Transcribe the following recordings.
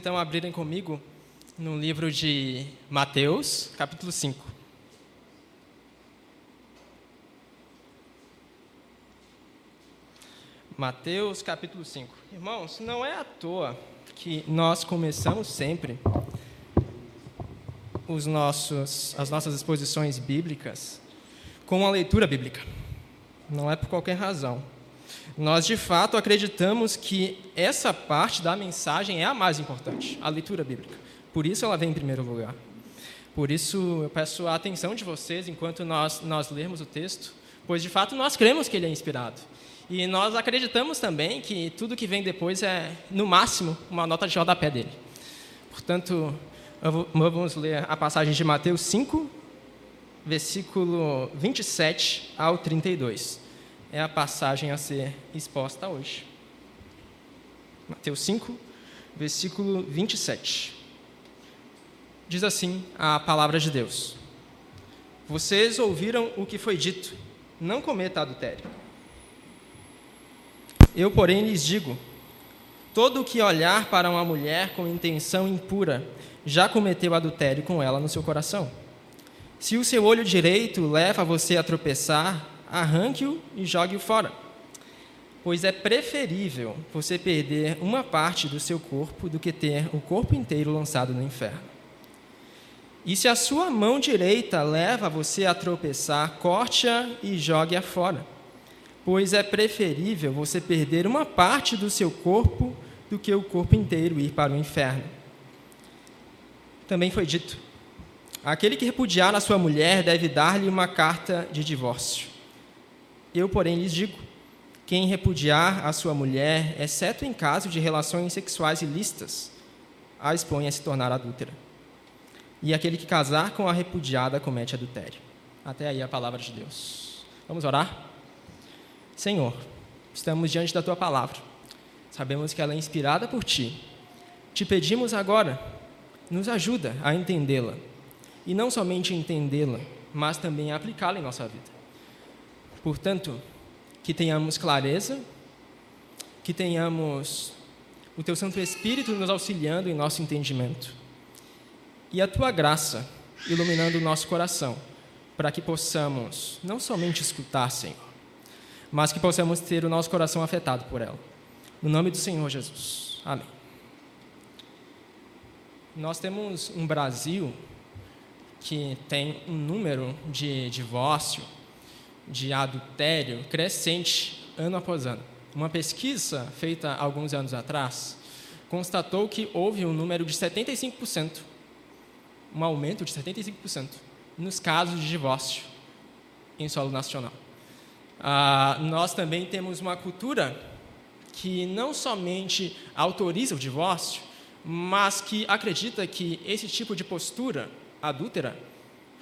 então abrirem comigo no livro de Mateus, capítulo 5. Mateus capítulo 5. Irmãos, não é à toa que nós começamos sempre os nossos, as nossas exposições bíblicas com a leitura bíblica. Não é por qualquer razão. Nós, de fato, acreditamos que essa parte da mensagem é a mais importante, a leitura bíblica. Por isso ela vem em primeiro lugar. Por isso eu peço a atenção de vocês enquanto nós, nós lermos o texto, pois, de fato, nós cremos que ele é inspirado. E nós acreditamos também que tudo que vem depois é, no máximo, uma nota de rodapé dele. Portanto, vamos ler a passagem de Mateus 5, versículo 27 ao 32. É a passagem a ser exposta hoje. Mateus 5, versículo 27. Diz assim a palavra de Deus: Vocês ouviram o que foi dito, não cometa adultério. Eu, porém, lhes digo: todo que olhar para uma mulher com intenção impura já cometeu adultério com ela no seu coração. Se o seu olho direito leva você a tropeçar, arranque-o e jogue-o fora. Pois é preferível você perder uma parte do seu corpo do que ter o corpo inteiro lançado no inferno. E se a sua mão direita leva você a tropeçar, corte-a e jogue-a fora pois é preferível você perder uma parte do seu corpo do que o corpo inteiro ir para o inferno. Também foi dito: aquele que repudiar a sua mulher deve dar-lhe uma carta de divórcio. Eu, porém, lhes digo: quem repudiar a sua mulher, exceto em caso de relações sexuais ilícitas, a expõe a se tornar adúltera. E aquele que casar com a repudiada comete adultério. Até aí a palavra de Deus. Vamos orar? Senhor, estamos diante da tua palavra. Sabemos que ela é inspirada por ti. Te pedimos agora, nos ajuda a entendê-la. E não somente entendê-la, mas também aplicá-la em nossa vida. Portanto, que tenhamos clareza, que tenhamos o teu Santo Espírito nos auxiliando em nosso entendimento. E a tua graça iluminando o nosso coração, para que possamos não somente escutar, Senhor, mas que possamos ter o nosso coração afetado por ela. No nome do Senhor Jesus. Amém. Nós temos um Brasil que tem um número de divórcio, de adultério crescente ano após ano. Uma pesquisa feita alguns anos atrás constatou que houve um número de 75%, um aumento de 75% nos casos de divórcio em solo nacional. Ah, nós também temos uma cultura que não somente autoriza o divórcio, mas que acredita que esse tipo de postura adúltera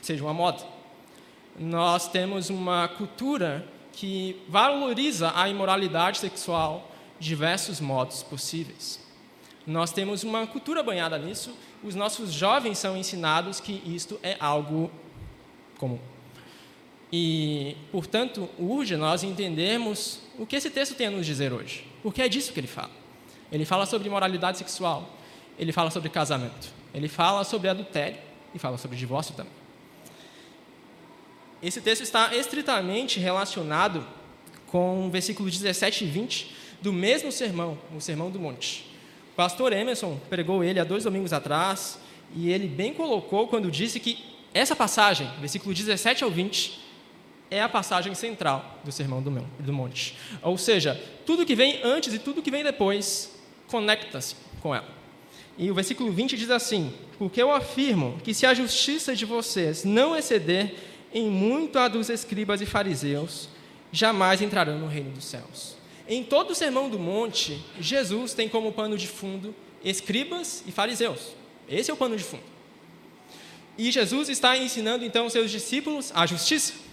seja uma moda. Nós temos uma cultura que valoriza a imoralidade sexual de diversos modos possíveis. Nós temos uma cultura banhada nisso, os nossos jovens são ensinados que isto é algo comum. E, portanto, urge nós entendermos o que esse texto tem a nos dizer hoje. Porque é disso que ele fala. Ele fala sobre moralidade sexual, ele fala sobre casamento, ele fala sobre adultério e fala sobre divórcio também. Esse texto está estritamente relacionado com o versículo 17 e 20 do mesmo sermão, o Sermão do Monte. O pastor Emerson pregou ele há dois domingos atrás e ele bem colocou quando disse que essa passagem, versículo 17 ao 20, é a passagem central do Sermão do Monte. Ou seja, tudo que vem antes e tudo que vem depois conecta-se com ela. E o versículo 20 diz assim: Porque eu afirmo que se a justiça de vocês não exceder em muito a dos escribas e fariseus, jamais entrarão no reino dos céus. Em todo o Sermão do Monte, Jesus tem como pano de fundo escribas e fariseus. Esse é o pano de fundo. E Jesus está ensinando então os seus discípulos a justiça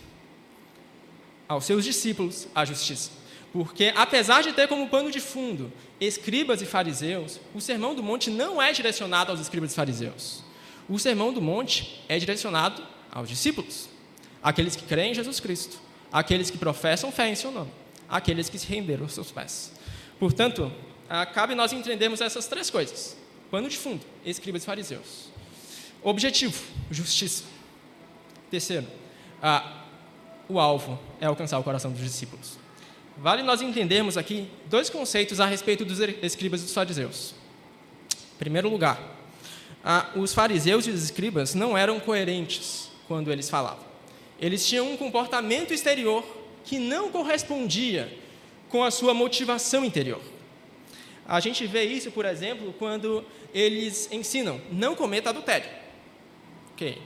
aos seus discípulos a justiça. Porque, apesar de ter como pano de fundo escribas e fariseus, o Sermão do Monte não é direcionado aos escribas e fariseus. O Sermão do Monte é direcionado aos discípulos, aqueles que creem em Jesus Cristo, aqueles que professam fé em seu nome, aqueles que se renderam aos seus pés. Portanto, cabe nós entendermos essas três coisas: pano de fundo, escribas e fariseus. Objetivo, justiça. Terceiro, ah, o alvo é alcançar o coração dos discípulos. Vale nós entendermos aqui dois conceitos a respeito dos escribas e dos fariseus. Em primeiro lugar, os fariseus e os escribas não eram coerentes quando eles falavam. Eles tinham um comportamento exterior que não correspondia com a sua motivação interior. A gente vê isso, por exemplo, quando eles ensinam: não cometa adultério. Ok.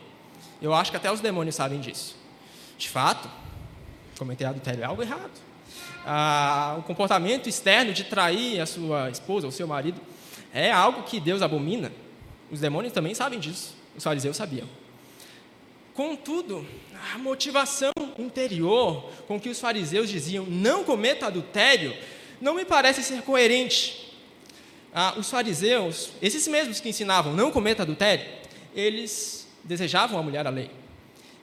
Eu acho que até os demônios sabem disso. De fato, cometer adultério é algo errado ah, o comportamento externo de trair a sua esposa ou seu marido é algo que Deus abomina. Os demônios também sabem disso. Os fariseus sabiam. Contudo, a motivação interior com que os fariseus diziam não cometa adultério não me parece ser coerente. Ah, os fariseus, esses mesmos que ensinavam não cometa adultério, eles desejavam a mulher à lei.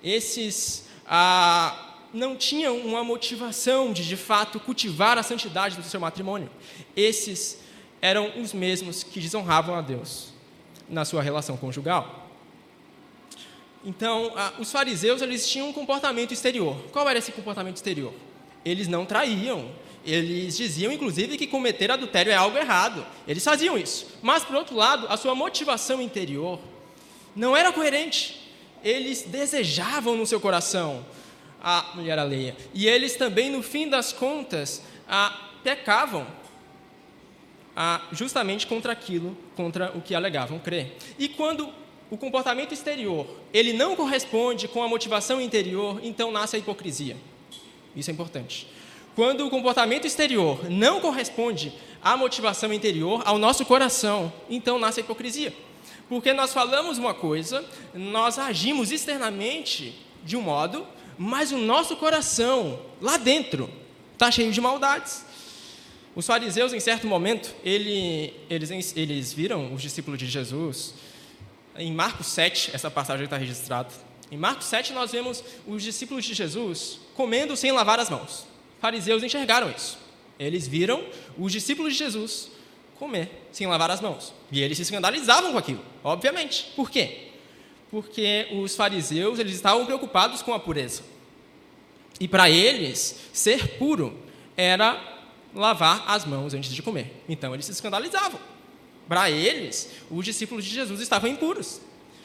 Esses ah, não tinham uma motivação de, de fato, cultivar a santidade do seu matrimônio. Esses eram os mesmos que desonravam a Deus na sua relação conjugal. Então, os fariseus eles tinham um comportamento exterior. Qual era esse comportamento exterior? Eles não traíam. Eles diziam, inclusive, que cometer adultério é algo errado. Eles faziam isso. Mas, por outro lado, a sua motivação interior não era coerente. Eles desejavam no seu coração a mulher alheia. E eles também, no fim das contas, a, pecavam a, justamente contra aquilo, contra o que alegavam crer. E quando o comportamento exterior ele não corresponde com a motivação interior, então nasce a hipocrisia. Isso é importante. Quando o comportamento exterior não corresponde à motivação interior, ao nosso coração, então nasce a hipocrisia. Porque nós falamos uma coisa, nós agimos externamente de um modo, mas o nosso coração, lá dentro, está cheio de maldades. Os fariseus, em certo momento, ele, eles, eles viram os discípulos de Jesus. Em Marcos 7, essa passagem está registrada. Em Marcos 7, nós vemos os discípulos de Jesus comendo sem lavar as mãos. Fariseus enxergaram isso. Eles viram os discípulos de Jesus comer sem lavar as mãos. E eles se escandalizavam com aquilo, obviamente. Por quê? porque os fariseus eles estavam preocupados com a pureza. E para eles, ser puro era lavar as mãos antes de comer. Então eles se escandalizavam. Para eles, os discípulos de Jesus estavam impuros,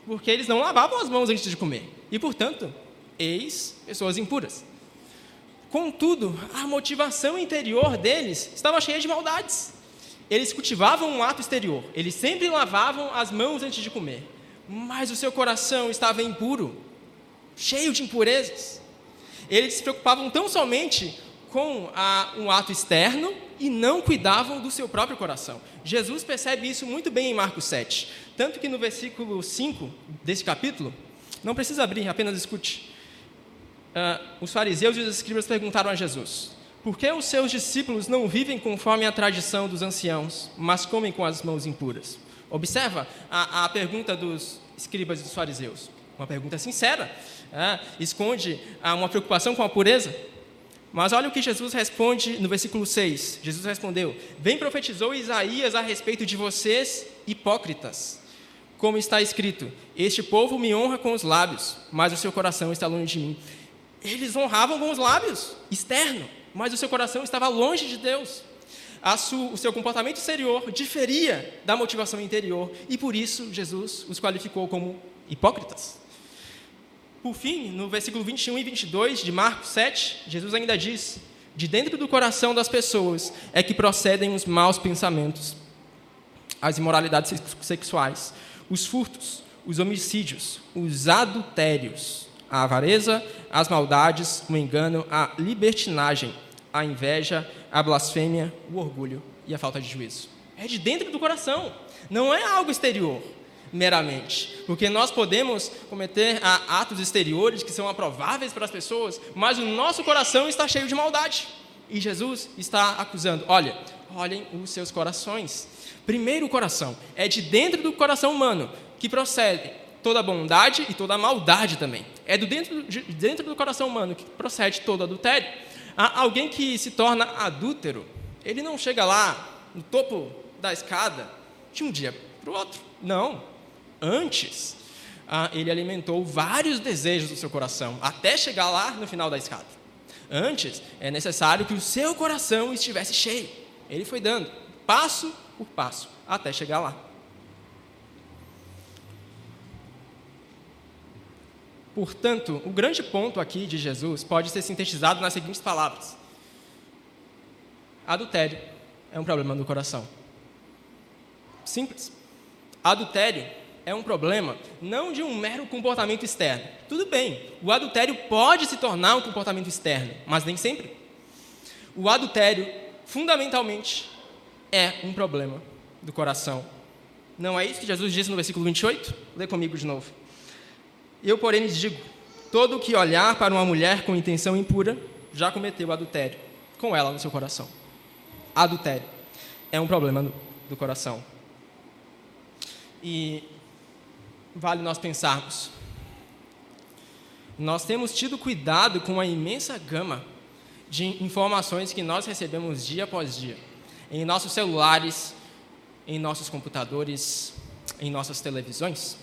porque eles não lavavam as mãos antes de comer. E, portanto, eis pessoas impuras. Contudo, a motivação interior deles estava cheia de maldades. Eles cultivavam um ato exterior, eles sempre lavavam as mãos antes de comer mas o seu coração estava impuro, cheio de impurezas. Eles se preocupavam tão somente com a, um ato externo e não cuidavam do seu próprio coração. Jesus percebe isso muito bem em Marcos 7. Tanto que no versículo 5 desse capítulo, não precisa abrir, apenas escute. Uh, os fariseus e os escribas perguntaram a Jesus: Por que os seus discípulos não vivem conforme a tradição dos anciãos, mas comem com as mãos impuras? Observa a, a pergunta dos escribas e dos fariseus. Uma pergunta sincera, é, esconde uma preocupação com a pureza. Mas olha o que Jesus responde no versículo 6. Jesus respondeu: Bem profetizou Isaías a respeito de vocês, hipócritas. Como está escrito: Este povo me honra com os lábios, mas o seu coração está longe de mim. Eles honravam com os lábios, externo, mas o seu coração estava longe de Deus o seu comportamento exterior diferia da motivação interior e por isso Jesus os qualificou como hipócritas. Por fim, no versículo 21 e 22 de Marcos 7, Jesus ainda diz: De dentro do coração das pessoas é que procedem os maus pensamentos, as imoralidades sexuais, os furtos, os homicídios, os adultérios, a avareza, as maldades, o engano, a libertinagem a inveja, a blasfêmia, o orgulho e a falta de juízo. É de dentro do coração, não é algo exterior meramente, porque nós podemos cometer atos exteriores que são aprováveis para as pessoas, mas o nosso coração está cheio de maldade. E Jesus está acusando: olha, olhem os seus corações. Primeiro o coração. É de dentro do coração humano que procede toda bondade e toda maldade também. É do dentro, de dentro do coração humano que procede todo adultério. Há alguém que se torna adúltero, ele não chega lá no topo da escada de um dia para o outro. Não. Antes, ah, ele alimentou vários desejos do seu coração, até chegar lá no final da escada. Antes, é necessário que o seu coração estivesse cheio. Ele foi dando, passo por passo, até chegar lá. Portanto, o grande ponto aqui de Jesus pode ser sintetizado nas seguintes palavras: Adultério é um problema do coração. Simples. Adultério é um problema não de um mero comportamento externo. Tudo bem, o adultério pode se tornar um comportamento externo, mas nem sempre. O adultério, fundamentalmente, é um problema do coração. Não é isso que Jesus disse no versículo 28? Lê comigo de novo. Eu, porém, lhes digo: todo que olhar para uma mulher com intenção impura já cometeu adultério com ela no seu coração. Adultério é um problema do coração. E vale nós pensarmos. Nós temos tido cuidado com a imensa gama de informações que nós recebemos dia após dia, em nossos celulares, em nossos computadores, em nossas televisões.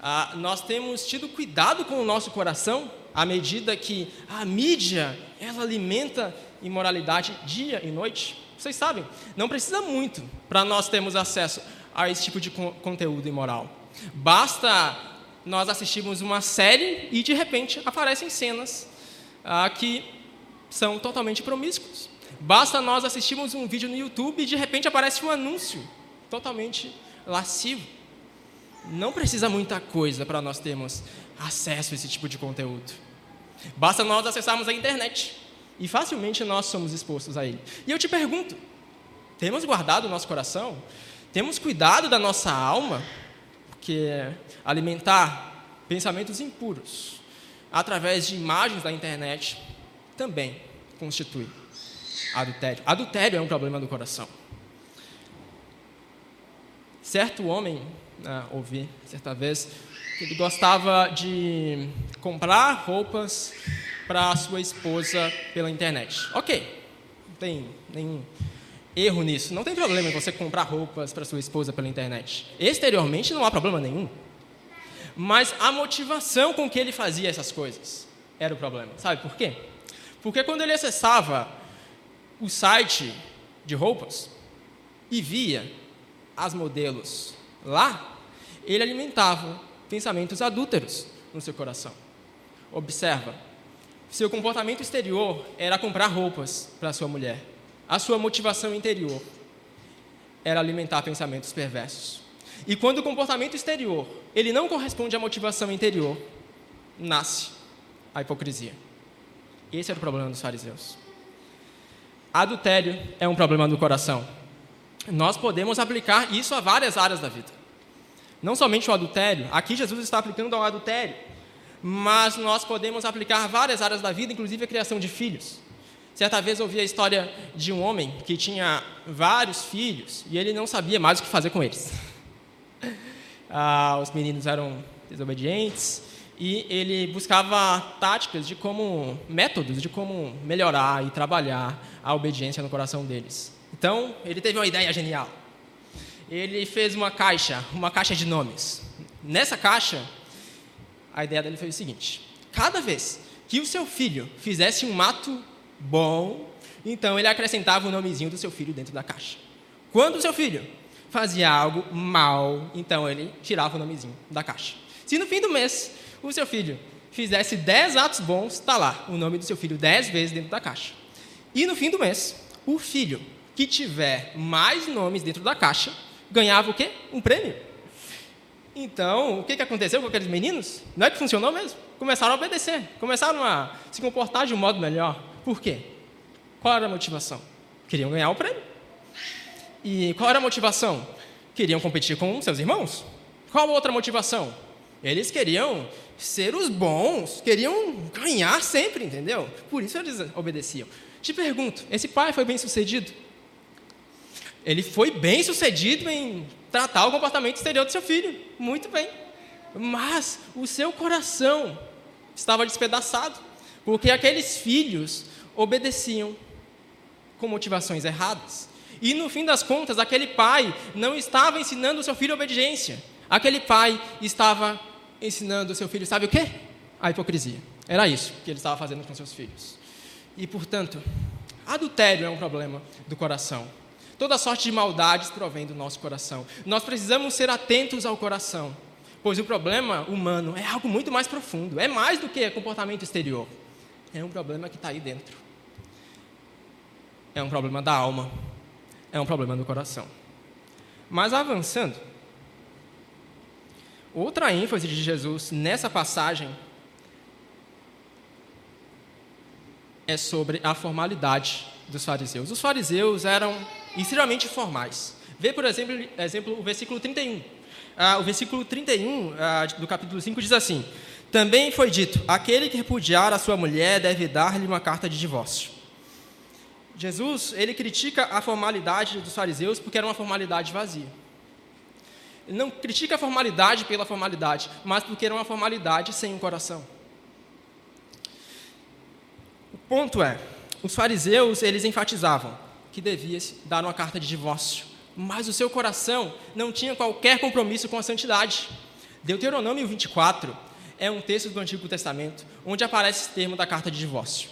Ah, nós temos tido cuidado com o nosso coração à medida que a mídia ela alimenta imoralidade dia e noite. Vocês sabem, não precisa muito para nós termos acesso a esse tipo de conteúdo imoral. Basta nós assistirmos uma série e de repente aparecem cenas ah, que são totalmente promíscuos. Basta nós assistirmos um vídeo no YouTube e de repente aparece um anúncio totalmente lascivo. Não precisa muita coisa para nós termos acesso a esse tipo de conteúdo. Basta nós acessarmos a internet e facilmente nós somos expostos a ele. E eu te pergunto: temos guardado o nosso coração? Temos cuidado da nossa alma? Porque alimentar pensamentos impuros através de imagens da internet também constitui adultério. Adultério é um problema do coração. Certo homem né, ouvi certa vez que ele gostava de comprar roupas para sua esposa pela internet. Ok, não tem nenhum erro nisso. Não tem problema em você comprar roupas para sua esposa pela internet. Exteriormente não há problema nenhum. Mas a motivação com que ele fazia essas coisas era o problema. Sabe por quê? Porque quando ele acessava o site de roupas e via as modelos lá, ele alimentava pensamentos adúlteros no seu coração. Observa, seu comportamento exterior era comprar roupas para sua mulher. A sua motivação interior era alimentar pensamentos perversos. E quando o comportamento exterior ele não corresponde à motivação interior, nasce a hipocrisia. Esse era o problema dos fariseus. Adultério é um problema do coração. Nós podemos aplicar isso a várias áreas da vida. Não somente o adultério, aqui Jesus está aplicando ao adultério, mas nós podemos aplicar várias áreas da vida, inclusive a criação de filhos. Certa vez ouvi a história de um homem que tinha vários filhos e ele não sabia mais o que fazer com eles. Ah, os meninos eram desobedientes e ele buscava táticas de como, métodos de como melhorar e trabalhar a obediência no coração deles. Então, ele teve uma ideia genial ele fez uma caixa, uma caixa de nomes. Nessa caixa, a ideia dele foi o seguinte: cada vez que o seu filho fizesse um ato bom, então ele acrescentava o nomezinho do seu filho dentro da caixa. Quando o seu filho fazia algo mal, então ele tirava o nomezinho da caixa. Se no fim do mês o seu filho fizesse 10 atos bons, está lá o nome do seu filho 10 vezes dentro da caixa. E no fim do mês, o filho que tiver mais nomes dentro da caixa, ganhava o quê? Um prêmio. Então, o que, que aconteceu com aqueles meninos? Não é que funcionou mesmo? Começaram a obedecer, começaram a se comportar de um modo melhor. Por quê? Qual era a motivação? Queriam ganhar o prêmio. E qual era a motivação? Queriam competir com seus irmãos. Qual outra motivação? Eles queriam ser os bons, queriam ganhar sempre, entendeu? Por isso eles obedeciam. Te pergunto, esse pai foi bem sucedido? Ele foi bem sucedido em tratar o comportamento exterior do seu filho, muito bem. Mas o seu coração estava despedaçado, porque aqueles filhos obedeciam com motivações erradas. E no fim das contas, aquele pai não estava ensinando o seu filho obediência. Aquele pai estava ensinando o seu filho, sabe o quê? A hipocrisia. Era isso que ele estava fazendo com seus filhos. E, portanto, adultério é um problema do coração. Toda sorte de maldades provém do nosso coração. Nós precisamos ser atentos ao coração, pois o problema humano é algo muito mais profundo. É mais do que comportamento exterior. É um problema que está aí dentro. É um problema da alma. É um problema do coração. Mas avançando, outra ênfase de Jesus nessa passagem é sobre a formalidade dos fariseus. Os fariseus eram extremamente formais. Vê, por exemplo, exemplo o versículo 31. Ah, o versículo 31 ah, do capítulo 5 diz assim: Também foi dito: aquele que repudiar a sua mulher deve dar-lhe uma carta de divórcio. Jesus, ele critica a formalidade dos fariseus porque era uma formalidade vazia. Ele não critica a formalidade pela formalidade, mas porque era uma formalidade sem um coração. O ponto é, os fariseus, eles enfatizavam que devia dar uma carta de divórcio, mas o seu coração não tinha qualquer compromisso com a santidade. Deuteronômio 24 é um texto do Antigo Testamento onde aparece esse termo da carta de divórcio.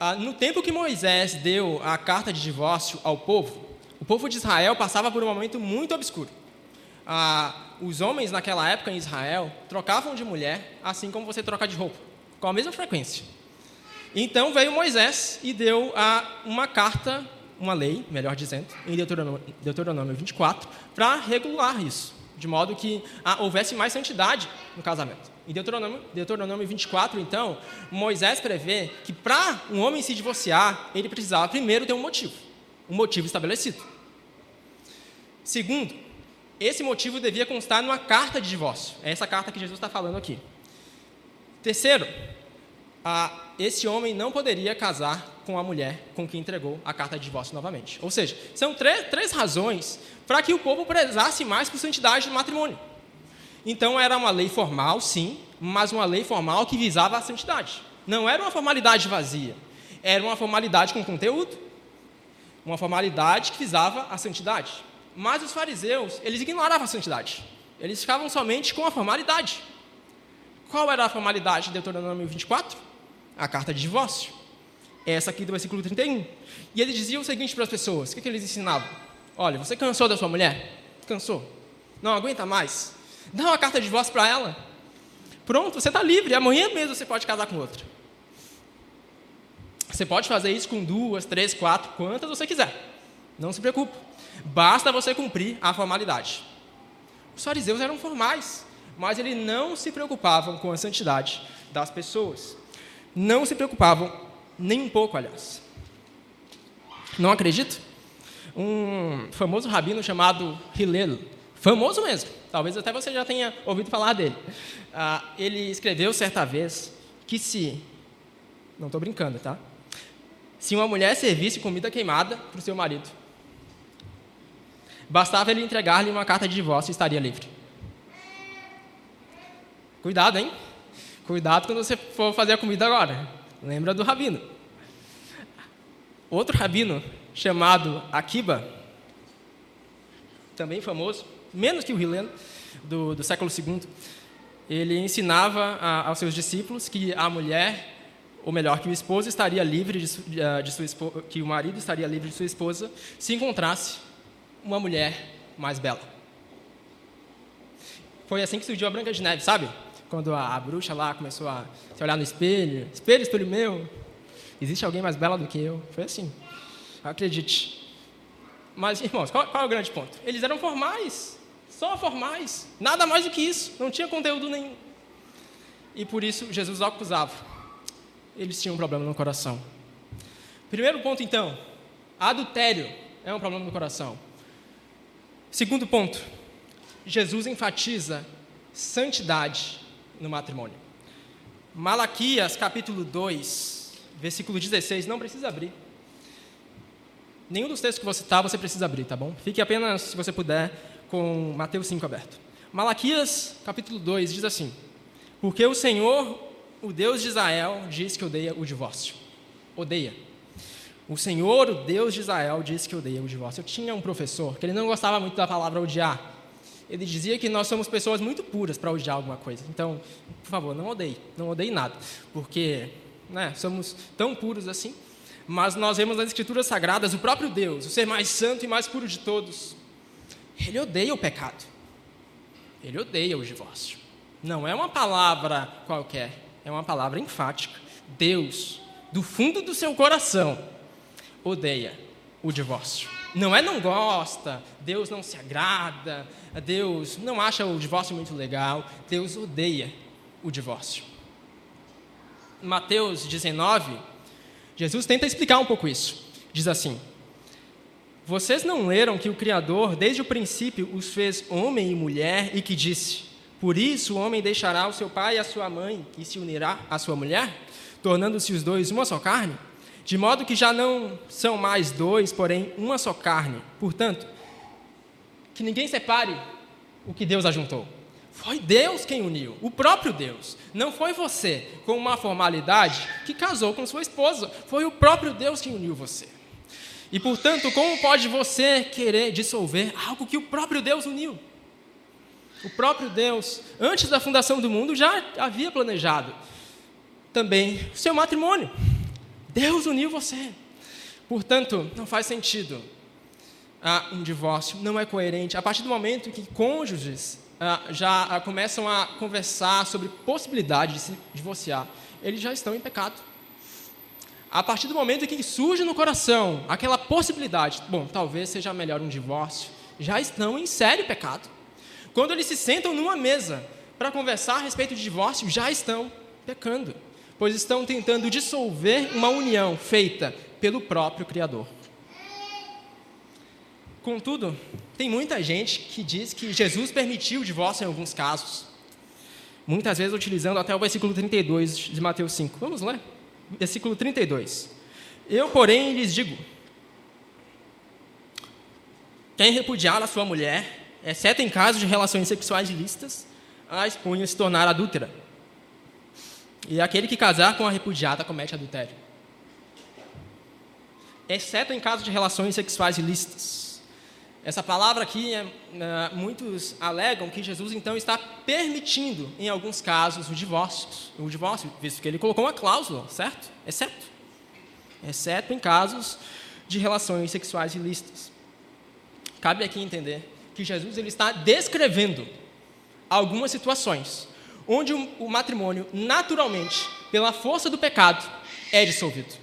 Ah, no tempo que Moisés deu a carta de divórcio ao povo, o povo de Israel passava por um momento muito obscuro. Ah, os homens naquela época em Israel trocavam de mulher assim como você troca de roupa, com a mesma frequência. Então veio Moisés e deu a, uma carta, uma lei, melhor dizendo, em Deuteronômio, Deuteronômio 24, para regular isso, de modo que ah, houvesse mais santidade no casamento. Em Deuteronômio, Deuteronômio 24, então, Moisés prevê que para um homem se divorciar, ele precisava primeiro ter um motivo, um motivo estabelecido. Segundo, esse motivo devia constar numa carta de divórcio. É essa carta que Jesus está falando aqui. Terceiro, esse homem não poderia casar com a mulher com quem entregou a carta de divórcio novamente. Ou seja, são três, razões para que o povo prezasse mais por santidade do matrimônio. Então era uma lei formal, sim, mas uma lei formal que visava a santidade. Não era uma formalidade vazia, era uma formalidade com conteúdo, uma formalidade que visava a santidade. Mas os fariseus, eles ignoravam a santidade. Eles ficavam somente com a formalidade. Qual era a formalidade de Deuteronômio 24? A carta de divórcio. Essa aqui do versículo 31. E ele dizia o seguinte para as pessoas: o que, que eles ensinavam? Olha, você cansou da sua mulher? Cansou? Não aguenta mais? Dá uma carta de divórcio para ela. Pronto, você está livre. Amanhã mesmo você pode casar com outra. Você pode fazer isso com duas, três, quatro, quantas você quiser. Não se preocupe. Basta você cumprir a formalidade. Os fariseus eram formais, mas eles não se preocupavam com a santidade das pessoas. Não se preocupavam, nem um pouco, aliás. Não acredito? Um famoso rabino chamado Hillel, famoso mesmo, talvez até você já tenha ouvido falar dele. Ah, ele escreveu certa vez que se, não estou brincando, tá? Se uma mulher servisse comida queimada para o seu marido, bastava ele entregar-lhe uma carta de divórcio e estaria livre. Cuidado, hein? Cuidado quando você for fazer a comida agora. Lembra do rabino. Outro rabino chamado Akiba, também famoso, menos que o Hillel, do, do século II, ele ensinava a, aos seus discípulos que a mulher, ou melhor, que o esposo estaria livre de, de, ah, de sua esposa, que o marido estaria livre de sua esposa se encontrasse uma mulher mais bela. Foi assim que surgiu a Branca de Neve, sabe? Quando a, a bruxa lá começou a se olhar no espelho, espelho, espelho meu, existe alguém mais bela do que eu. Foi assim. Acredite. Mas, irmãos, qual, qual é o grande ponto? Eles eram formais, só formais, nada mais do que isso, não tinha conteúdo nenhum. E por isso Jesus acusava. Eles tinham um problema no coração. Primeiro ponto, então, adultério é um problema no coração. Segundo ponto, Jesus enfatiza santidade no matrimônio. Malaquias, capítulo 2, versículo 16, não precisa abrir. Nenhum dos textos que você está, você precisa abrir, tá bom? Fique apenas, se você puder, com Mateus 5 aberto. Malaquias, capítulo 2, diz assim: Porque o Senhor, o Deus de Israel, diz que odeia o divórcio. Odeia. O Senhor, o Deus de Israel, diz que odeia o divórcio. Eu tinha um professor que ele não gostava muito da palavra odiar. Ele dizia que nós somos pessoas muito puras para odiar alguma coisa. Então, por favor, não odeie, não odeie nada, porque né, somos tão puros assim. Mas nós vemos nas Escrituras Sagradas o próprio Deus, o ser mais santo e mais puro de todos. Ele odeia o pecado. Ele odeia o divórcio. Não é uma palavra qualquer, é uma palavra enfática. Deus, do fundo do seu coração, odeia o divórcio. Não é não gosta, Deus não se agrada, Deus não acha o divórcio muito legal, Deus odeia o divórcio. Mateus 19, Jesus tenta explicar um pouco isso. Diz assim: Vocês não leram que o Criador, desde o princípio, os fez homem e mulher e que disse: Por isso o homem deixará o seu pai e a sua mãe e se unirá à sua mulher, tornando-se os dois uma só carne? De modo que já não são mais dois, porém uma só carne. Portanto, que ninguém separe o que Deus ajuntou. Foi Deus quem uniu, o próprio Deus. Não foi você, com uma formalidade, que casou com sua esposa. Foi o próprio Deus quem uniu você. E, portanto, como pode você querer dissolver algo que o próprio Deus uniu? O próprio Deus, antes da fundação do mundo, já havia planejado também o seu matrimônio. Deus uniu você. Portanto, não faz sentido ah, um divórcio, não é coerente. A partir do momento que cônjuges ah, já ah, começam a conversar sobre possibilidade de se divorciar, eles já estão em pecado. A partir do momento que surge no coração aquela possibilidade, bom, talvez seja melhor um divórcio, já estão em sério pecado. Quando eles se sentam numa mesa para conversar a respeito de divórcio, já estão pecando, pois estão tentando dissolver uma união feita pelo próprio Criador. Contudo, tem muita gente que diz que Jesus permitiu o divórcio em alguns casos. Muitas vezes utilizando até o versículo 32 de Mateus 5. Vamos lá? Versículo 32. Eu, porém, lhes digo: quem repudiar a sua mulher, exceto em casos de relações sexuais ilícitas, a expunha se tornar adúltera. E aquele que casar com a repudiada comete adultério. Exceto em casos de relações sexuais ilícitas. Essa palavra aqui, é, é, muitos alegam que Jesus então está permitindo, em alguns casos, o divórcio, o divórcio, visto que ele colocou uma cláusula, certo? Exceto, exceto em casos de relações sexuais ilícitas. Cabe aqui entender que Jesus ele está descrevendo algumas situações onde o matrimônio, naturalmente, pela força do pecado, é dissolvido.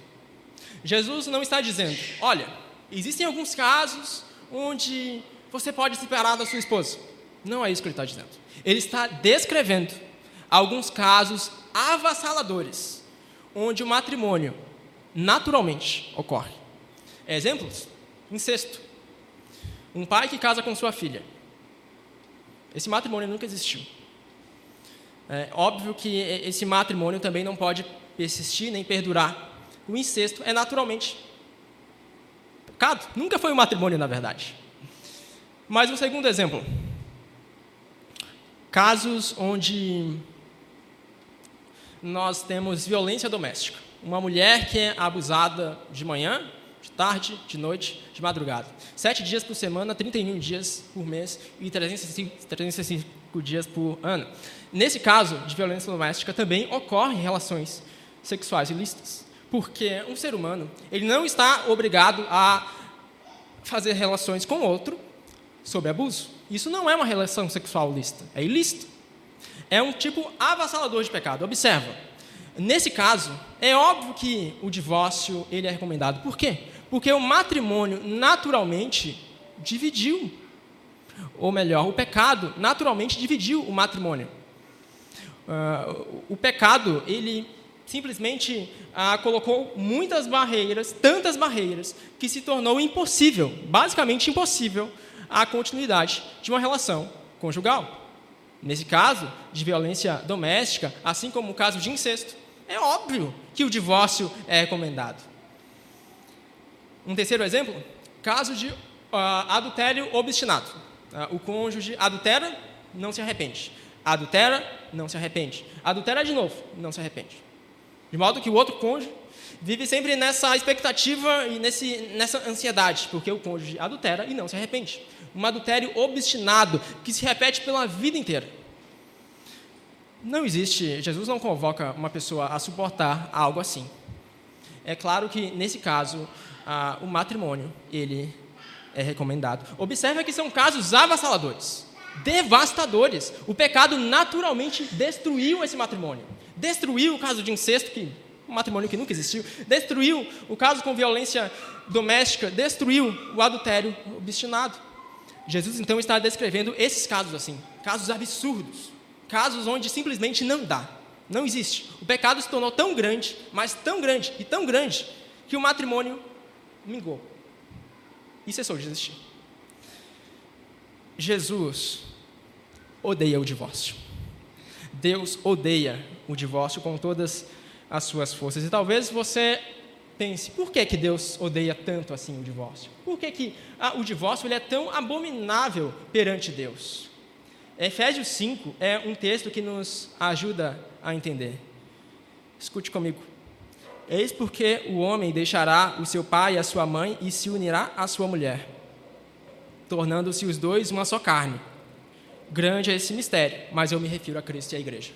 Jesus não está dizendo, olha, existem alguns casos onde você pode se separar da sua esposa. Não é isso que ele está dizendo. Ele está descrevendo alguns casos avassaladores, onde o matrimônio naturalmente ocorre. Exemplos? Incesto. Um pai que casa com sua filha. Esse matrimônio nunca existiu. É óbvio que esse matrimônio também não pode persistir nem perdurar. O incesto é naturalmente pecado. Nunca foi um matrimônio, na verdade. Mais um segundo exemplo. Casos onde nós temos violência doméstica. Uma mulher que é abusada de manhã, de tarde, de noite, de madrugada. Sete dias por semana, 31 dias por mês e 365, 365 dias por ano. Nesse caso de violência doméstica também ocorrem relações sexuais ilícitas porque um ser humano ele não está obrigado a fazer relações com outro sob abuso. Isso não é uma relação sexual lícita, é ilícito. É um tipo avassalador de pecado. Observa. Nesse caso, é óbvio que o divórcio ele é recomendado. Por quê? Porque o matrimônio naturalmente dividiu. Ou melhor, o pecado naturalmente dividiu o matrimônio. Uh, o pecado, ele simplesmente ah, colocou muitas barreiras, tantas barreiras, que se tornou impossível, basicamente impossível, a continuidade de uma relação conjugal. Nesse caso de violência doméstica, assim como o caso de incesto, é óbvio que o divórcio é recomendado. Um terceiro exemplo, caso de uh, adultério obstinado. Uh, o cônjuge adultera, não se arrepende. Adultera, não se arrepende. Adultera de novo, não se arrepende. De modo que o outro cônjuge vive sempre nessa expectativa e nesse, nessa ansiedade, porque o cônjuge adultera e não se arrepende. Um adultério obstinado que se repete pela vida inteira. Não existe, Jesus não convoca uma pessoa a suportar algo assim. É claro que, nesse caso, ah, o matrimônio, ele é recomendado. Observe que são casos avassaladores, devastadores. O pecado naturalmente destruiu esse matrimônio. Destruiu o caso de incesto, que um matrimônio que nunca existiu. Destruiu o caso com violência doméstica. Destruiu o adultério obstinado. Jesus, então, está descrevendo esses casos assim. Casos absurdos. Casos onde simplesmente não dá. Não existe. O pecado se tornou tão grande, mas tão grande e tão grande, que o matrimônio mingou. E cessou de existir. Jesus odeia o divórcio. Deus odeia o divórcio com todas as suas forças. E talvez você pense, por que, que Deus odeia tanto assim o divórcio? Por que, que ah, o divórcio ele é tão abominável perante Deus? Efésios 5 é um texto que nos ajuda a entender. Escute comigo. Eis porque o homem deixará o seu pai e a sua mãe e se unirá à sua mulher, tornando-se os dois uma só carne. Grande é esse mistério, mas eu me refiro a Cristo e à igreja.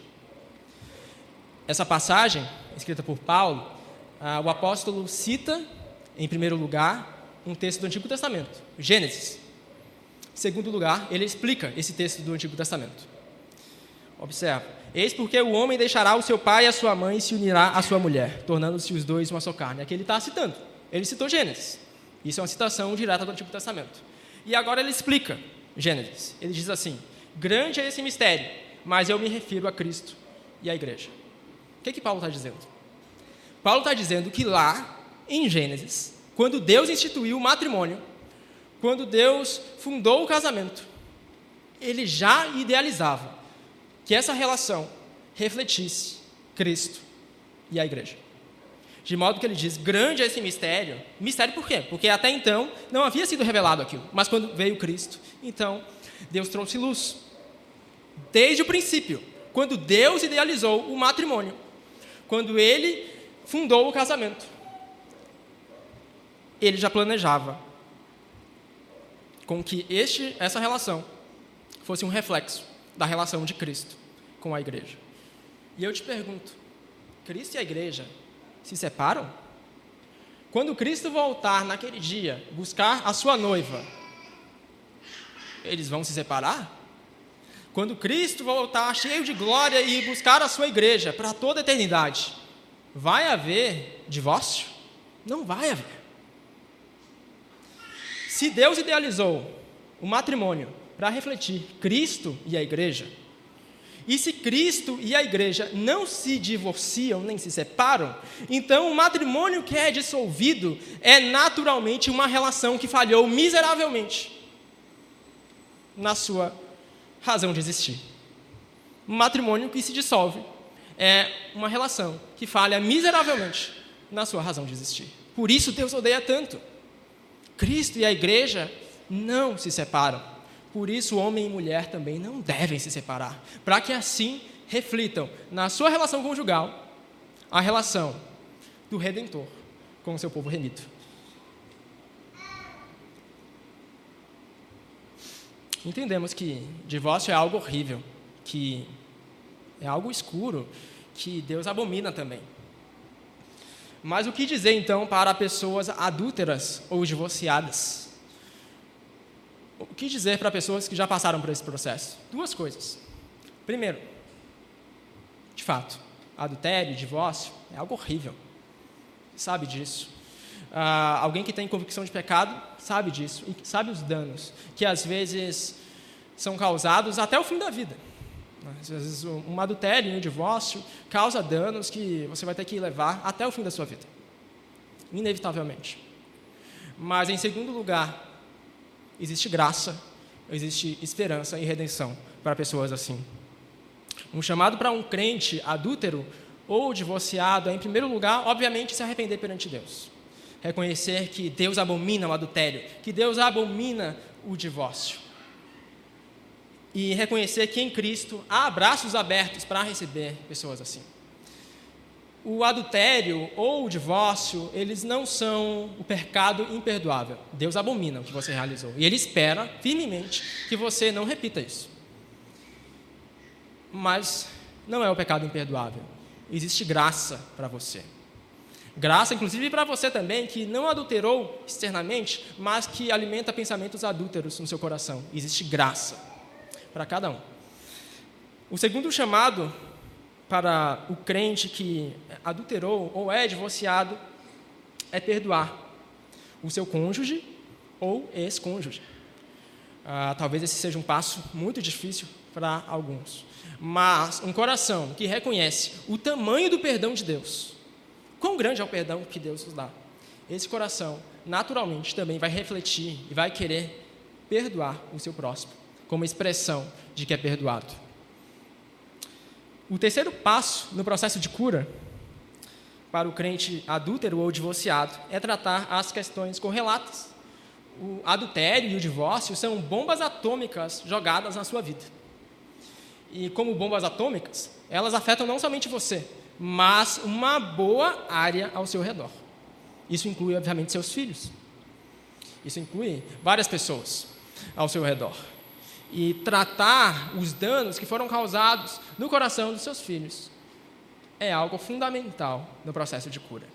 Essa passagem, escrita por Paulo, ah, o apóstolo cita, em primeiro lugar, um texto do Antigo Testamento, Gênesis. Em segundo lugar, ele explica esse texto do Antigo Testamento. Observa. Eis porque o homem deixará o seu pai e a sua mãe e se unirá à sua mulher, tornando-se os dois uma só carne. Aqui ele está citando. Ele citou Gênesis. Isso é uma citação direta do Antigo Testamento. E agora ele explica Gênesis. Ele diz assim: Grande é esse mistério, mas eu me refiro a Cristo e à igreja. O que, que Paulo está dizendo? Paulo está dizendo que lá, em Gênesis, quando Deus instituiu o matrimônio, quando Deus fundou o casamento, ele já idealizava que essa relação refletisse Cristo e a igreja. De modo que ele diz: grande é esse mistério. Mistério por quê? Porque até então não havia sido revelado aquilo. Mas quando veio Cristo, então Deus trouxe luz. Desde o princípio, quando Deus idealizou o matrimônio, quando ele fundou o casamento, ele já planejava com que este, essa relação fosse um reflexo da relação de Cristo com a igreja. E eu te pergunto: Cristo e a igreja se separam? Quando Cristo voltar naquele dia buscar a sua noiva, eles vão se separar? Quando Cristo voltar cheio de glória e buscar a sua igreja para toda a eternidade, vai haver divórcio? Não vai haver. Se Deus idealizou o matrimônio para refletir Cristo e a igreja. E se Cristo e a igreja não se divorciam nem se separam, então o matrimônio que é dissolvido é naturalmente uma relação que falhou miseravelmente na sua razão de existir. Um matrimônio que se dissolve é uma relação que falha miseravelmente na sua razão de existir. Por isso Deus odeia tanto. Cristo e a igreja não se separam. Por isso, homem e mulher também não devem se separar, para que assim reflitam na sua relação conjugal a relação do Redentor com o seu povo remido. Entendemos que divórcio é algo horrível, que é algo escuro, que Deus abomina também. Mas o que dizer então para pessoas adúlteras ou divorciadas? O que dizer para pessoas que já passaram por esse processo? Duas coisas. Primeiro, de fato, adultério, divórcio é algo horrível. Sabe disso. Ah, alguém que tem convicção de pecado sabe disso e sabe os danos que às vezes são causados até o fim da vida. Às vezes, um adultério, um divórcio causa danos que você vai ter que levar até o fim da sua vida, inevitavelmente. Mas, em segundo lugar, existe graça, existe esperança e redenção para pessoas assim. Um chamado para um crente adúltero ou divorciado é, em primeiro lugar, obviamente, se arrepender perante Deus. Reconhecer que Deus abomina o adultério, que Deus abomina o divórcio. E reconhecer que em Cristo há braços abertos para receber pessoas assim. O adultério ou o divórcio, eles não são o pecado imperdoável. Deus abomina o que você realizou. E Ele espera firmemente que você não repita isso. Mas não é o pecado imperdoável existe graça para você. Graça, inclusive, para você também, que não adulterou externamente, mas que alimenta pensamentos adúlteros no seu coração. Existe graça para cada um. O segundo chamado para o crente que adulterou ou é divorciado é perdoar o seu cônjuge ou ex-cônjuge. Ah, talvez esse seja um passo muito difícil para alguns mas um coração que reconhece o tamanho do perdão de Deus, quão grande é o perdão que Deus nos dá, esse coração naturalmente também vai refletir e vai querer perdoar o seu próximo, como expressão de que é perdoado. O terceiro passo no processo de cura para o crente adúltero ou divorciado é tratar as questões correlatas. O adultério e o divórcio são bombas atômicas jogadas na sua vida e como bombas atômicas, elas afetam não somente você, mas uma boa área ao seu redor. Isso inclui, obviamente, seus filhos. Isso inclui várias pessoas ao seu redor. E tratar os danos que foram causados no coração dos seus filhos é algo fundamental no processo de cura.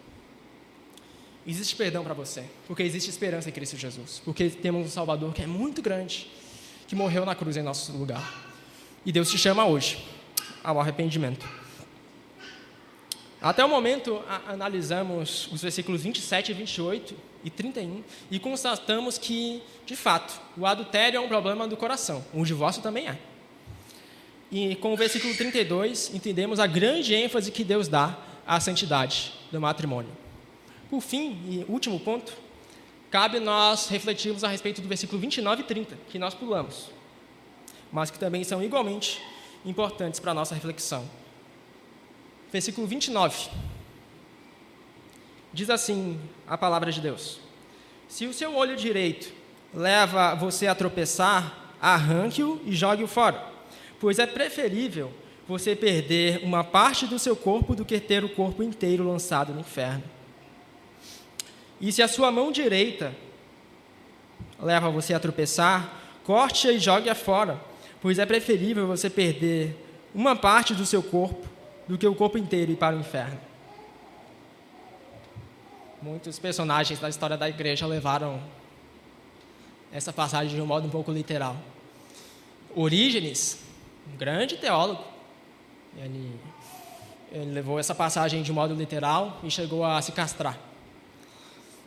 Existe perdão para você, porque existe esperança em Cristo Jesus, porque temos um Salvador que é muito grande, que morreu na cruz em nosso lugar. E Deus te chama hoje ao arrependimento. Até o momento, analisamos os versículos 27, 28 e 31 e constatamos que, de fato, o adultério é um problema do coração, o divórcio também é. E com o versículo 32, entendemos a grande ênfase que Deus dá à santidade do matrimônio. Por fim, e último ponto, cabe nós refletirmos a respeito do versículo 29 e 30, que nós pulamos mas que também são igualmente importantes para a nossa reflexão. Versículo 29. Diz assim a palavra de Deus: Se o seu olho direito leva você a tropeçar, arranque-o e jogue-o fora, pois é preferível você perder uma parte do seu corpo do que ter o corpo inteiro lançado no inferno. E se a sua mão direita leva você a tropeçar, corte-a e jogue-a fora, pois é preferível você perder uma parte do seu corpo do que o corpo inteiro ir para o inferno. Muitos personagens da história da igreja levaram essa passagem de um modo um pouco literal. Orígenes, um grande teólogo, ele, ele levou essa passagem de modo literal e chegou a se castrar.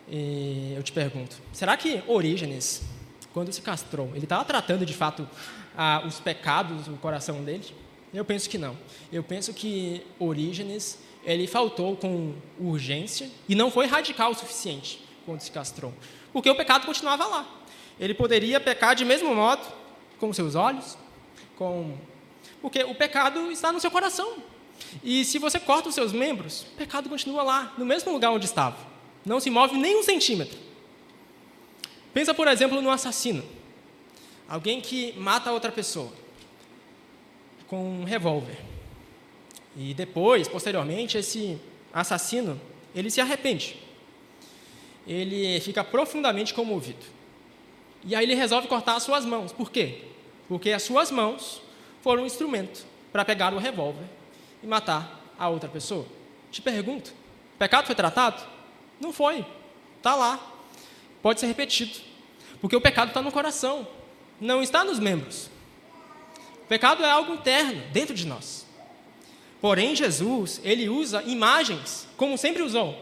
E eu te pergunto, será que Orígenes, quando se castrou, ele estava tratando de fato ah, os pecados do coração dele? Eu penso que não. Eu penso que Orígenes ele faltou com urgência e não foi radical o suficiente quando se castrou, porque o pecado continuava lá. Ele poderia pecar de mesmo modo com seus olhos, com porque o pecado está no seu coração. E se você corta os seus membros, o pecado continua lá, no mesmo lugar onde estava. Não se move nem um centímetro. Pensa, por exemplo, no assassino. Alguém que mata outra pessoa com um revólver. E depois, posteriormente, esse assassino, ele se arrepende. Ele fica profundamente comovido. E aí ele resolve cortar as suas mãos. Por quê? Porque as suas mãos foram um instrumento para pegar o revólver e matar a outra pessoa. Te pergunto, o pecado foi tratado? Não foi. Está lá. Pode ser repetido. Porque o pecado está no coração não está nos membros. O pecado é algo interno, dentro de nós. Porém, Jesus, ele usa imagens, como sempre usou.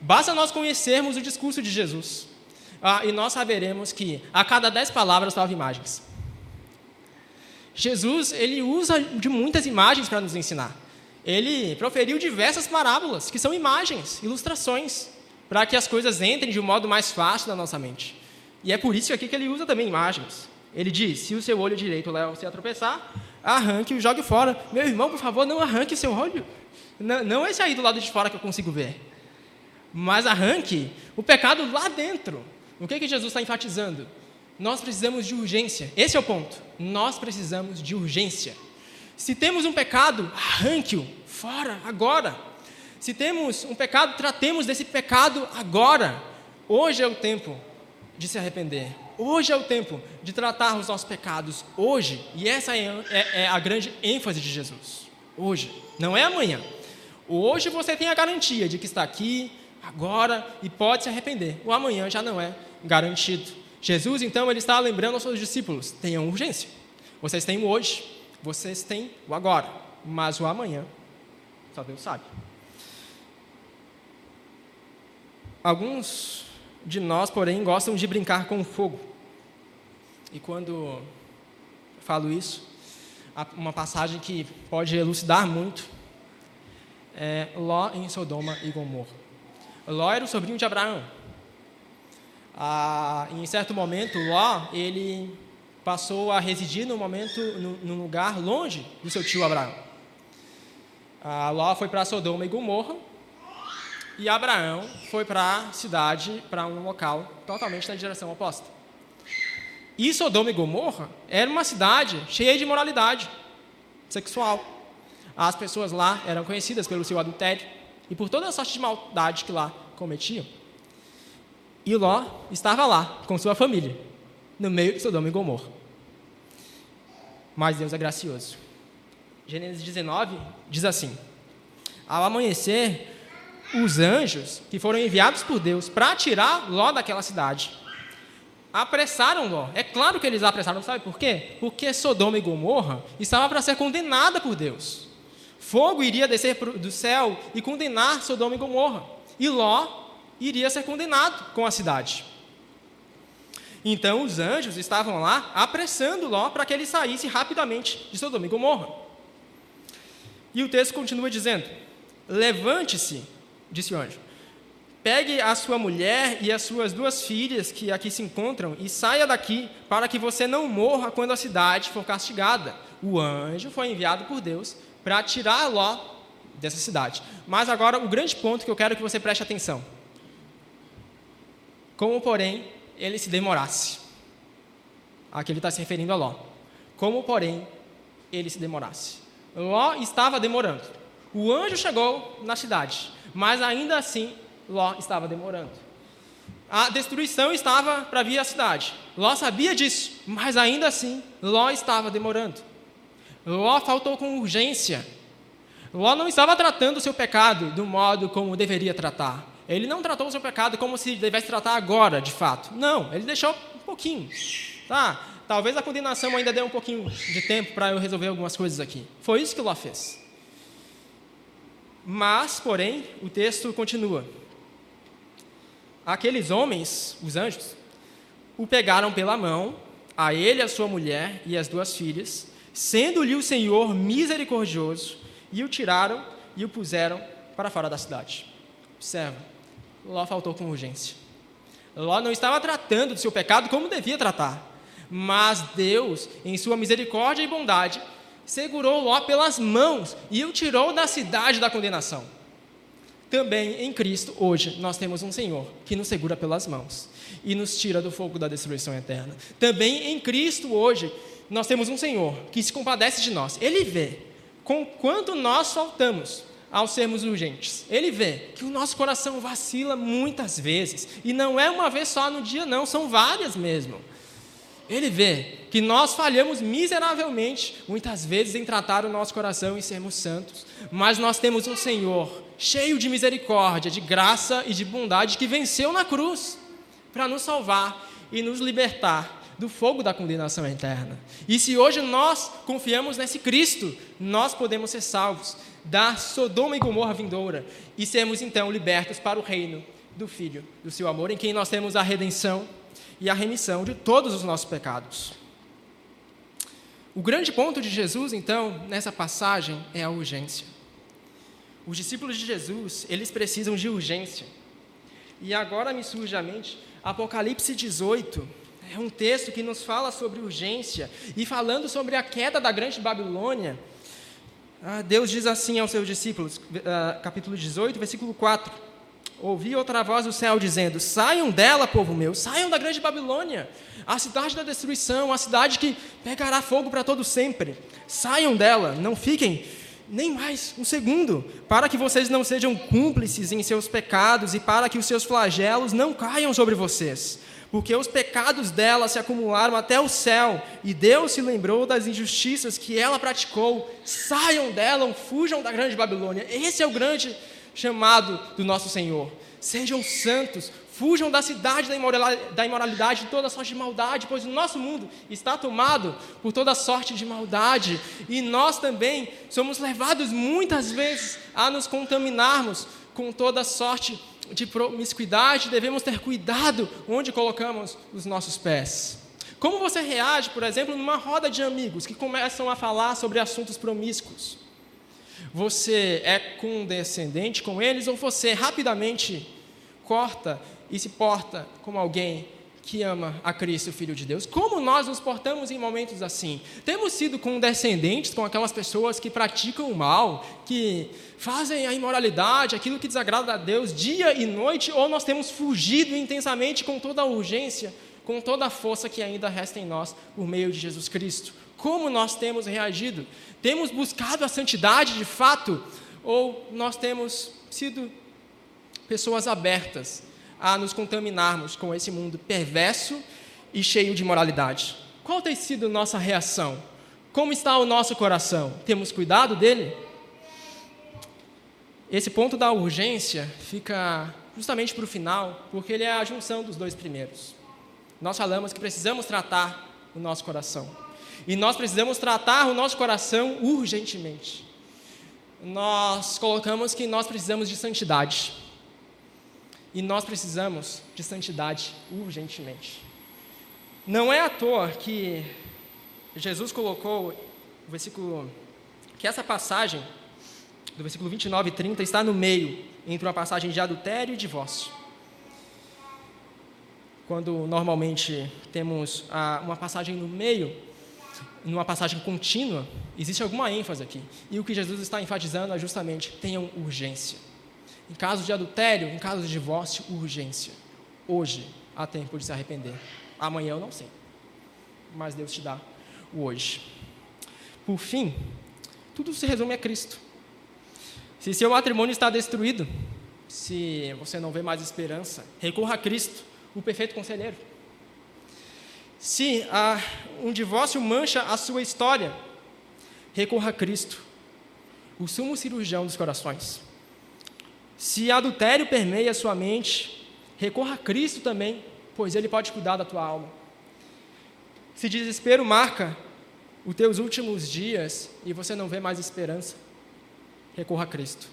Basta nós conhecermos o discurso de Jesus. Ah, e nós saberemos que a cada dez palavras estavam imagens. Jesus, ele usa de muitas imagens para nos ensinar. Ele proferiu diversas parábolas, que são imagens, ilustrações, para que as coisas entrem de um modo mais fácil na nossa mente. E é por isso aqui que ele usa também imagens. Ele diz: se o seu olho direito leva você a tropeçar, arranque e jogue fora. Meu irmão, por favor, não arranque seu olho. Não, não esse aí do lado de fora que eu consigo ver. Mas arranque o pecado lá dentro. O que, que Jesus está enfatizando? Nós precisamos de urgência. Esse é o ponto. Nós precisamos de urgência. Se temos um pecado, arranque-o fora, agora. Se temos um pecado, tratemos desse pecado agora. Hoje é o tempo de se arrepender. Hoje é o tempo de tratar os nossos pecados. Hoje. E essa é, é, é a grande ênfase de Jesus. Hoje. Não é amanhã. Hoje você tem a garantia de que está aqui, agora, e pode se arrepender. O amanhã já não é garantido. Jesus, então, ele está lembrando aos seus discípulos: tenham urgência. Vocês têm o hoje, vocês têm o agora, mas o amanhã, só Deus sabe. Alguns de nós, porém, gostam de brincar com o fogo. E quando falo isso, uma passagem que pode elucidar muito é Ló em Sodoma e Gomorra. Ló era o sobrinho de Abraão. Ah, em certo momento, Ló ele passou a residir no momento num lugar longe do seu tio Abraão. Ah, Ló foi para Sodoma e Gomorra e Abraão foi para a cidade, para um local totalmente na direção oposta. E Sodoma e Gomorra era uma cidade cheia de moralidade sexual. As pessoas lá eram conhecidas pelo seu adultério e por toda a sorte de maldade que lá cometiam. E Ló estava lá com sua família, no meio de Sodoma e Gomorra. Mas Deus é gracioso. Gênesis 19 diz assim: Ao amanhecer, os anjos que foram enviados por Deus para tirar Ló daquela cidade apressaram Ló. É claro que eles apressaram, sabe por quê? Porque Sodoma e Gomorra estava para ser condenada por Deus. Fogo iria descer do céu e condenar Sodoma e Gomorra. E Ló iria ser condenado com a cidade. Então os anjos estavam lá apressando Ló para que ele saísse rapidamente de Sodoma e Gomorra. E o texto continua dizendo: Levante-se, disse o anjo, pegue a sua mulher e as suas duas filhas que aqui se encontram e saia daqui para que você não morra quando a cidade for castigada. O anjo foi enviado por Deus para tirar Ló dessa cidade. Mas agora o grande ponto que eu quero que você preste atenção. Como, porém, ele se demorasse. Aqui ele está se referindo a Ló. Como, porém, ele se demorasse. Ló estava demorando. O anjo chegou na cidade, mas ainda assim Ló estava demorando. A destruição estava para vir à cidade. Ló sabia disso, mas ainda assim Ló estava demorando. Ló faltou com urgência. Ló não estava tratando o seu pecado do modo como deveria tratar. Ele não tratou o seu pecado como se devesse tratar agora, de fato. Não, ele deixou um pouquinho. Tá? Talvez a condenação ainda dê um pouquinho de tempo para eu resolver algumas coisas aqui. Foi isso que Ló fez. Mas, porém, o texto continua. Aqueles homens, os anjos, o pegaram pela mão, a ele, a sua mulher e as duas filhas, sendo-lhe o Senhor misericordioso, e o tiraram e o puseram para fora da cidade. Observa, Ló faltou com urgência. Ló não estava tratando do seu pecado como devia tratar, mas Deus, em sua misericórdia e bondade, segurou Ló pelas mãos e o tirou da cidade da condenação. Também em Cristo, hoje, nós temos um Senhor que nos segura pelas mãos e nos tira do fogo da destruição eterna. Também em Cristo, hoje, nós temos um Senhor que se compadece de nós. Ele vê com quanto nós faltamos ao sermos urgentes. Ele vê que o nosso coração vacila muitas vezes, e não é uma vez só no dia, não, são várias mesmo. Ele vê que nós falhamos miseravelmente, muitas vezes, em tratar o nosso coração e sermos santos, mas nós temos um Senhor cheio de misericórdia, de graça e de bondade que venceu na cruz para nos salvar e nos libertar do fogo da condenação eterna. E se hoje nós confiamos nesse Cristo, nós podemos ser salvos da Sodoma e Gomorra vindoura e sermos então libertos para o reino do Filho do seu amor, em quem nós temos a redenção e a remissão de todos os nossos pecados. O grande ponto de Jesus, então, nessa passagem é a urgência. Os discípulos de Jesus, eles precisam de urgência. E agora me surge à mente Apocalipse 18, é um texto que nos fala sobre urgência. E falando sobre a queda da grande Babilônia, ah, Deus diz assim aos seus discípulos, ah, capítulo 18, versículo 4. Ouvi outra voz do céu dizendo: Saiam dela, povo meu, saiam da grande Babilônia, a cidade da destruição, a cidade que pegará fogo para todo sempre. Saiam dela, não fiquem nem mais um segundo, para que vocês não sejam cúmplices em seus pecados e para que os seus flagelos não caiam sobre vocês. Porque os pecados dela se acumularam até o céu, e Deus se lembrou das injustiças que ela praticou. Saiam dela, fujam da grande Babilônia. Esse é o grande chamado do nosso Senhor. Sejam santos, Fujam da cidade da imoralidade, de toda sorte de maldade, pois o nosso mundo está tomado por toda sorte de maldade. E nós também somos levados muitas vezes a nos contaminarmos com toda sorte de promiscuidade. Devemos ter cuidado onde colocamos os nossos pés. Como você reage, por exemplo, numa roda de amigos que começam a falar sobre assuntos promíscuos? Você é condescendente com eles ou você rapidamente corta e se porta como alguém que ama a Cristo, Filho de Deus. Como nós nos portamos em momentos assim? Temos sido condescendentes com aquelas pessoas que praticam o mal, que fazem a imoralidade, aquilo que desagrada a Deus dia e noite, ou nós temos fugido intensamente com toda a urgência, com toda a força que ainda resta em nós por meio de Jesus Cristo? Como nós temos reagido? Temos buscado a santidade de fato? Ou nós temos sido pessoas abertas a nos contaminarmos com esse mundo perverso e cheio de moralidade. Qual tem sido nossa reação? Como está o nosso coração? Temos cuidado dele? Esse ponto da urgência fica justamente para o final, porque ele é a junção dos dois primeiros. Nós falamos que precisamos tratar o nosso coração. E nós precisamos tratar o nosso coração urgentemente. Nós colocamos que nós precisamos de santidade. E nós precisamos de santidade urgentemente. Não é à toa que Jesus colocou o versículo, que essa passagem, do versículo 29 e 30, está no meio entre uma passagem de adultério e divórcio. Quando normalmente temos uma passagem no meio, numa passagem contínua, existe alguma ênfase aqui. E o que Jesus está enfatizando é justamente: tenham urgência. Em caso de adultério, em caso de divórcio, urgência. Hoje há tempo de se arrepender. Amanhã eu não sei. Mas Deus te dá o hoje. Por fim, tudo se resume a Cristo. Se seu matrimônio está destruído, se você não vê mais esperança, recorra a Cristo, o perfeito conselheiro. Se ah, um divórcio mancha a sua história, recorra a Cristo, o sumo cirurgião dos corações. Se adultério permeia a sua mente, recorra a Cristo também, pois Ele pode cuidar da tua alma. Se desespero marca os teus últimos dias e você não vê mais esperança, recorra a Cristo.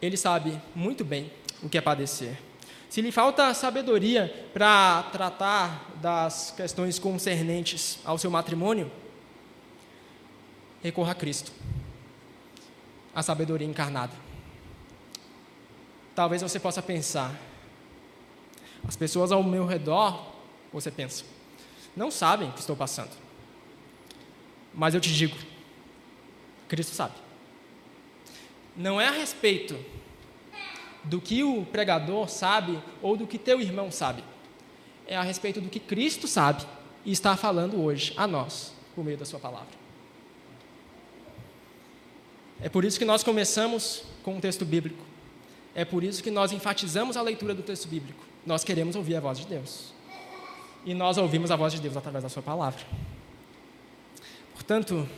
Ele sabe muito bem o que é padecer. Se lhe falta sabedoria para tratar das questões concernentes ao seu matrimônio, recorra a Cristo, a sabedoria encarnada. Talvez você possa pensar, as pessoas ao meu redor, você pensa, não sabem o que estou passando. Mas eu te digo, Cristo sabe. Não é a respeito do que o pregador sabe ou do que teu irmão sabe. É a respeito do que Cristo sabe e está falando hoje a nós, por meio da Sua palavra. É por isso que nós começamos com um texto bíblico. É por isso que nós enfatizamos a leitura do texto bíblico. Nós queremos ouvir a voz de Deus. E nós ouvimos a voz de Deus através da Sua palavra. Portanto,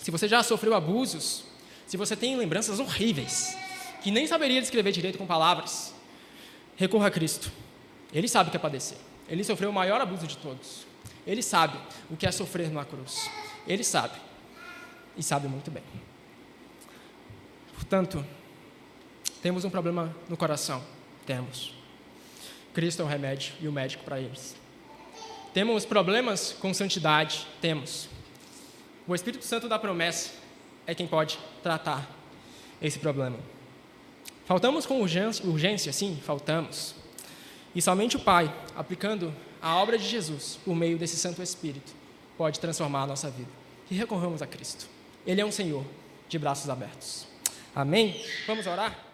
se você já sofreu abusos, se você tem lembranças horríveis, que nem saberia descrever direito com palavras, recorra a Cristo. Ele sabe o que é padecer. Ele sofreu o maior abuso de todos. Ele sabe o que é sofrer numa cruz. Ele sabe. E sabe muito bem. Portanto, temos um problema no coração? Temos. Cristo é o remédio e o médico para eles. Temos problemas com santidade? Temos. O Espírito Santo da promessa é quem pode tratar esse problema. Faltamos com urgência, sim, faltamos. E somente o Pai, aplicando a obra de Jesus por meio desse Santo Espírito, pode transformar a nossa vida. E recorramos a Cristo. Ele é um Senhor de braços abertos. Amém? Vamos orar?